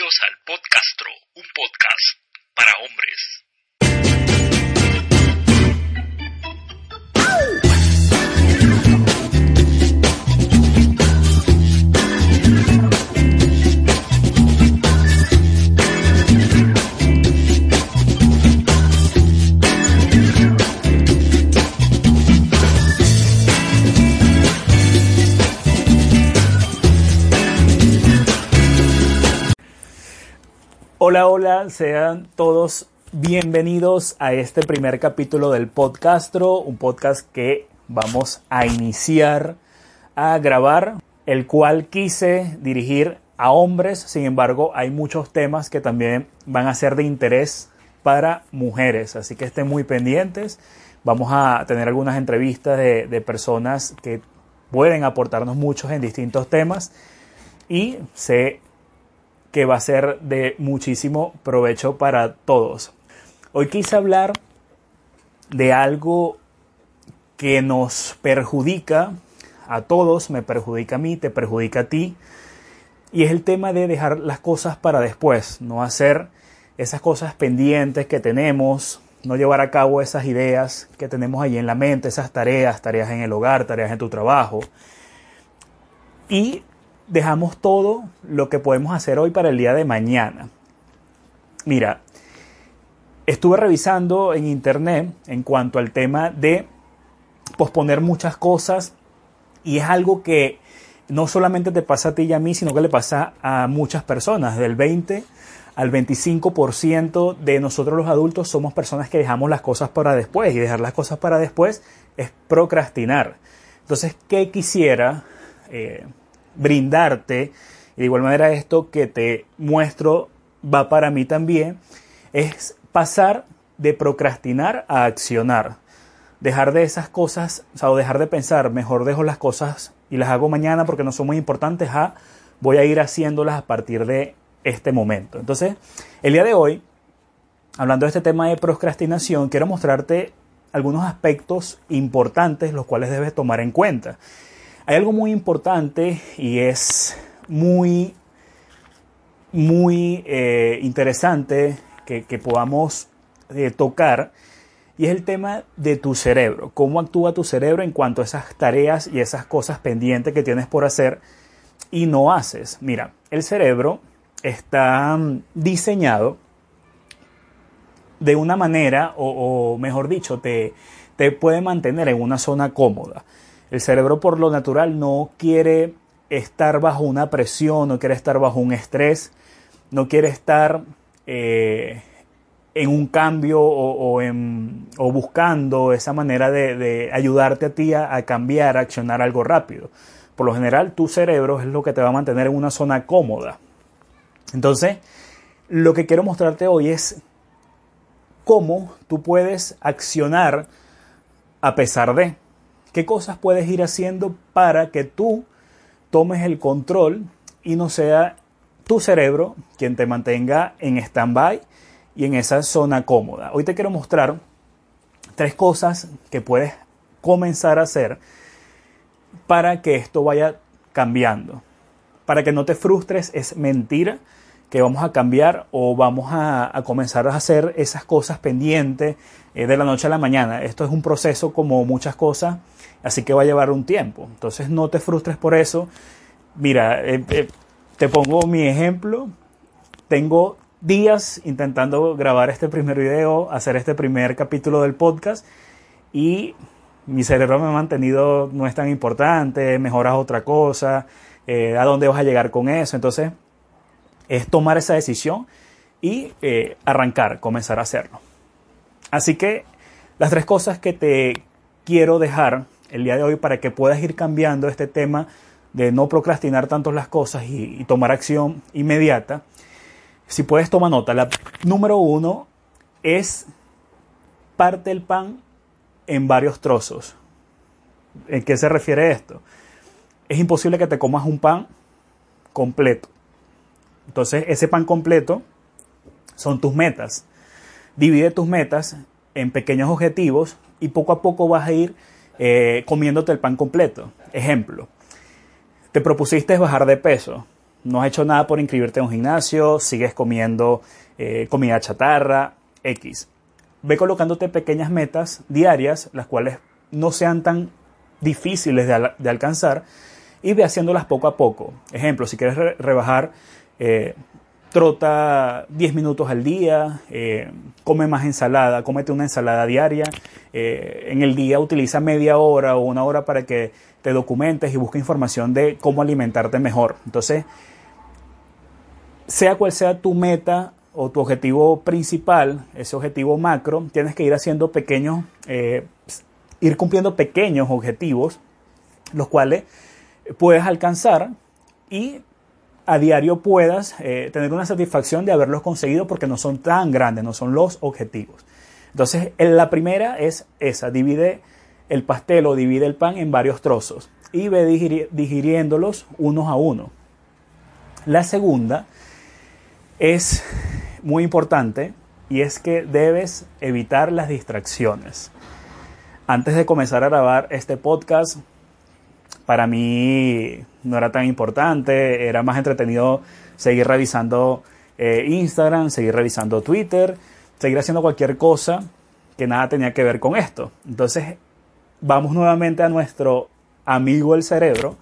Bienvenidos al Podcastro, un podcast para hombres. Hola, hola, sean todos bienvenidos a este primer capítulo del Podcastro, un podcast que vamos a iniciar a grabar, el cual quise dirigir a hombres, sin embargo hay muchos temas que también van a ser de interés para mujeres, así que estén muy pendientes. Vamos a tener algunas entrevistas de, personas que pueden aportarnos muchos en distintos temas y sé que va a ser de muchísimo provecho para todos. Hoy quise hablar de algo que nos perjudica a todos, me perjudica a mí, te perjudica a ti, y es el tema de dejar las cosas para después, no hacer esas cosas pendientes que tenemos, no llevar a cabo esas ideas que tenemos ahí en la mente, esas tareas, tareas en el hogar, tareas en tu trabajo, y dejamos todo lo que podemos hacer hoy para el día de mañana. Mira, estuve revisando en internet en cuanto al tema de posponer muchas cosas y es algo que no solamente te pasa a ti y a mí, sino que le pasa a muchas personas. Del 20 al 25% de nosotros los adultos somos personas que dejamos las cosas para después y dejar las cosas para después es procrastinar. Entonces, ¿qué quisiera? Eh, brindarte, y de igual manera esto que te muestro va para mí también, es pasar de procrastinar a accionar. Dejar de esas cosas, o, sea, o dejar de pensar, mejor dejo las cosas y las hago mañana porque no son muy importantes, a voy a ir haciéndolas a partir de este momento. Entonces, el día de hoy, hablando de este tema de procrastinación, quiero mostrarte algunos aspectos importantes los cuales debes tomar en cuenta. Hay algo muy importante y es muy, muy eh, interesante que, podamos eh, tocar y es el tema de tu cerebro, cómo actúa tu cerebro en cuanto a esas tareas y esas cosas pendientes que tienes por hacer y no haces. Mira, el cerebro está mm, diseñado de una manera, o, o mejor dicho, te, te puede mantener en una zona cómoda. El cerebro por lo natural no quiere estar bajo una presión, no quiere estar bajo un estrés, no quiere estar eh, en un cambio o, buscando esa manera de, ayudarte a ti a, cambiar, a accionar algo rápido. Por lo general, tu cerebro es lo que te va a mantener en una zona cómoda. Entonces, lo que quiero mostrarte hoy es cómo tú puedes accionar a pesar de qué cosas puedes ir haciendo para que tú tomes el control y no sea tu cerebro quien te mantenga en stand-by y en esa zona cómoda. Hoy te quiero mostrar tres cosas que puedes comenzar a hacer para que esto vaya cambiando. Para que no te frustres, es mentira que vamos a cambiar o vamos a, comenzar a hacer esas cosas pendientes eh, de la noche a la mañana. Esto es un proceso como muchas cosas, así que va a llevar un tiempo. Entonces no te frustres por eso. Mira, eh, eh, te pongo mi ejemplo. Tengo días intentando grabar este primer video, hacer este primer capítulo del podcast y mi cerebro me ha mantenido, no es tan importante, mejoras otra cosa, eh, a dónde vas a llegar con eso. Entonces, es tomar esa decisión y arrancar, comenzar a hacerlo. Así que las tres cosas que te quiero dejar el día de hoy para que puedas ir cambiando este tema de no procrastinar tanto las cosas y, tomar acción inmediata. Si puedes, toma nota. La número uno es parte el pan en varios trozos. ¿En qué se refiere esto? Es imposible que te comas un pan completo. Entonces, ese pan completo son tus metas. Divide tus metas en pequeños objetivos y poco a poco vas a ir eh, comiéndote el pan completo. Ejemplo, te propusiste bajar de peso. no has hecho nada por inscribirte en un gimnasio, sigues comiendo eh, comida chatarra, X. Ve colocándote pequeñas metas diarias, las cuales no sean tan difíciles de, alcanzar, y ve haciéndolas poco a poco. Ejemplo, si quieres rebajar, eh, trota 10 minutos al día, eh, come más ensalada, cómete una ensalada diaria, en el día utiliza media hora o una hora para que te documentes y busques información de cómo alimentarte mejor. Entonces, sea cual sea tu meta o tu objetivo principal, ese objetivo macro, tienes que ir haciendo pequeños, eh, ir cumpliendo pequeños objetivos, los cuales puedes alcanzar y a diario puedas eh, tener una satisfacción de haberlos conseguido porque no son tan grandes, no son los objetivos. Entonces, la primera es esa, divide el pastel o divide el pan en varios trozos y ve digiriéndolos unos a uno. La segunda es muy importante y es que debes evitar las distracciones. Antes de comenzar a grabar este podcast, para mí no era tan importante, era más entretenido seguir revisando eh, Instagram, seguir revisando Twitter, seguir haciendo cualquier cosa que nada tenía que ver con esto. Entonces, vamos nuevamente a nuestro amigo el cerebro,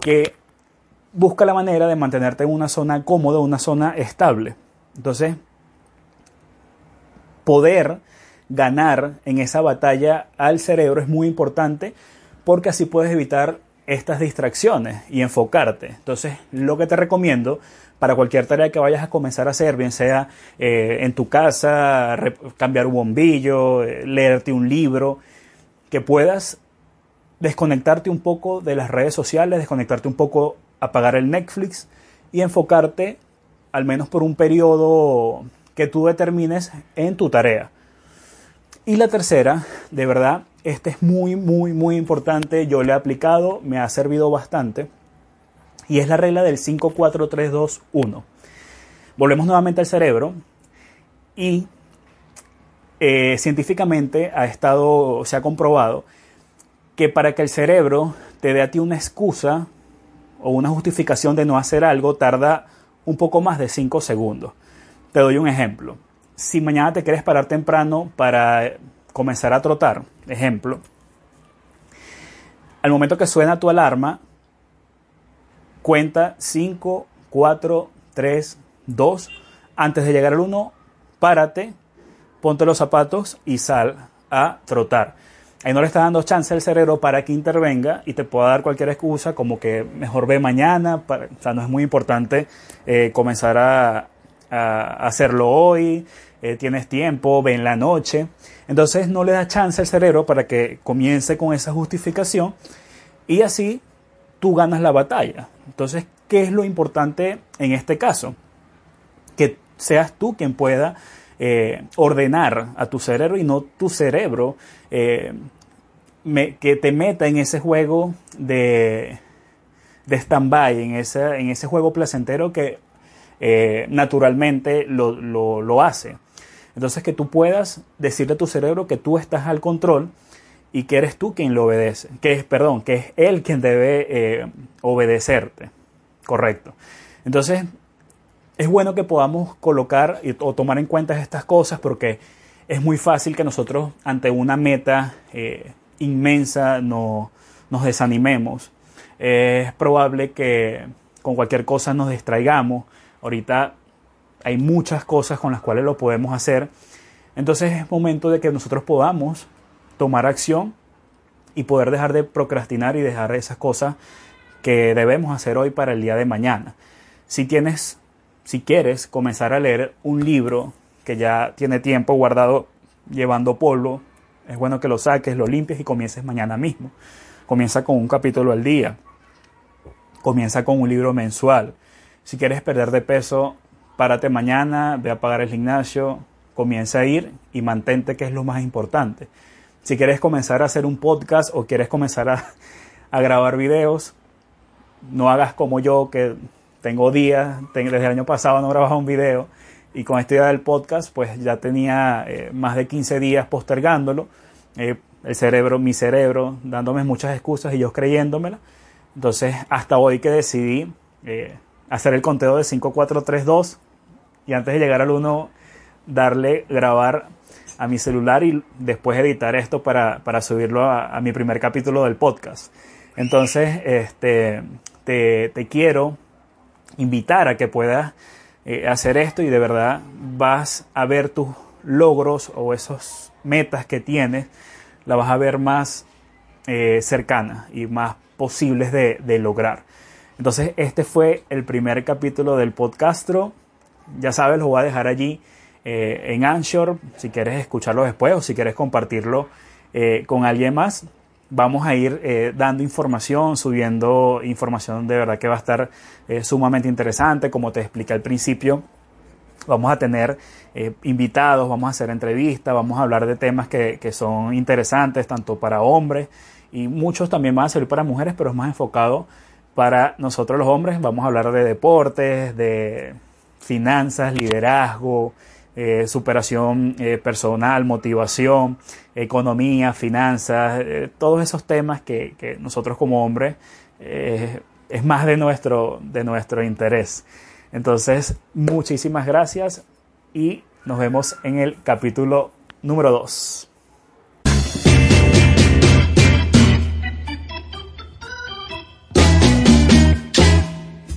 que busca la manera de mantenerte en una zona cómoda, una zona estable. Entonces, poder ganar en esa batalla al cerebro es muy importante porque así puedes evitar estas distracciones y enfocarte. Entonces, lo que te recomiendo para cualquier tarea que vayas a comenzar a hacer, bien sea eh, en tu casa, cambiar un bombillo, eh, leerte un libro, que puedas desconectarte un poco de las redes sociales, desconectarte un poco apagar el Netflix y enfocarte, al menos por un periodo que tú determines en tu tarea. Y la tercera, de verdad, este es muy, muy, muy importante. Yo le he aplicado, me ha servido bastante. Y es la regla del 5, 4, 3, 2, 1. Volvemos nuevamente al cerebro. Y eh, científicamente ha estado, se ha comprobado que para que el cerebro te dé a ti una excusa o una justificación de no hacer algo tarda un poco más de 5 segundos. Te doy un ejemplo. Si mañana te quieres parar temprano para comenzar a trotar, ejemplo, al momento que suena tu alarma, cuenta 5, 4, 3, 2. Antes de llegar al 1, párate, ponte los zapatos y sal a trotar ahí no le está dando chance al cerebro para que intervenga y te pueda dar cualquier excusa como que mejor ve mañana, o sea, no es muy importante eh, comenzar a, hacerlo hoy, eh, tienes tiempo, ve en la noche, entonces no le da chance al cerebro para que comience con esa justificación y así tú ganas la batalla. Entonces, ¿qué es lo importante en este caso? Que seas tú quien pueda eh, ordenar a tu cerebro y no tu cerebro que te meta en ese juego de, de stand-by, en ese, en ese juego placentero que eh, naturalmente lo, lo, hace. Entonces que tú puedas decirle a tu cerebro que tú estás al control y que eres tú quien lo obedece, que es, perdón, que es él quien debe eh, obedecerte. Correcto. Entonces, es bueno que podamos colocar o tomar en cuenta estas cosas porque es muy fácil que nosotros ante una meta eh, inmensa no, nos desanimemos. es probable que con cualquier cosa nos distraigamos. Ahorita hay muchas cosas con las cuales lo podemos hacer. Entonces es momento de que nosotros podamos tomar acción y poder dejar de procrastinar y dejar esas cosas que debemos hacer hoy para el día de mañana. Si tienes, si quieres comenzar a leer un libro que ya tiene tiempo guardado llevando polvo, es bueno que lo saques, lo limpies y comiences mañana mismo. Comienza con un capítulo al día. Comienza con un libro mensual. Si quieres perder de peso, párate mañana, ve a pagar el gimnasio, comienza a ir y mantente que es lo más importante. Si quieres comenzar a hacer un podcast o quieres comenzar a, grabar videos, no hagas como yo que tengo días, desde el año pasado no grababa un video y con esta idea del podcast, pues ya tenía eh, más de 15 días postergándolo. Eh, el cerebro, mi cerebro, dándome muchas excusas y yo creyéndomela. Entonces, hasta hoy que decidí eh, hacer el conteo de 5, 4, 3, 2 y antes de llegar al 1 darle grabar a mi celular y después editar esto para, subirlo a, mi primer capítulo del podcast. Entonces, este, te, quiero invitar a que puedas eh, hacer esto y de verdad vas a ver tus logros o esos metas que tienes, la vas a ver más eh, cercanas y más posibles de, de, lograr. Entonces, este fue el primer capítulo del podcastro. Ya sabes, lo voy a dejar allí eh, en Anchor, si quieres escucharlo después o si quieres compartirlo eh, con alguien más. Vamos a ir eh, dando información, subiendo información de verdad que va a estar sumamente interesante, como te expliqué al principio. Vamos a tener invitados, vamos a hacer entrevistas, vamos a hablar de temas que, que son interesantes tanto para hombres y muchos también van a servir para mujeres, pero es más enfocado para nosotros los hombres. Vamos a hablar de deportes, de finanzas, liderazgo, eh, superación eh, personal, motivación, economía, finanzas, eh, todos esos temas que, nosotros como hombres es más de nuestro, de nuestro interés. Entonces, muchísimas gracias y nos vemos en el capítulo número 2.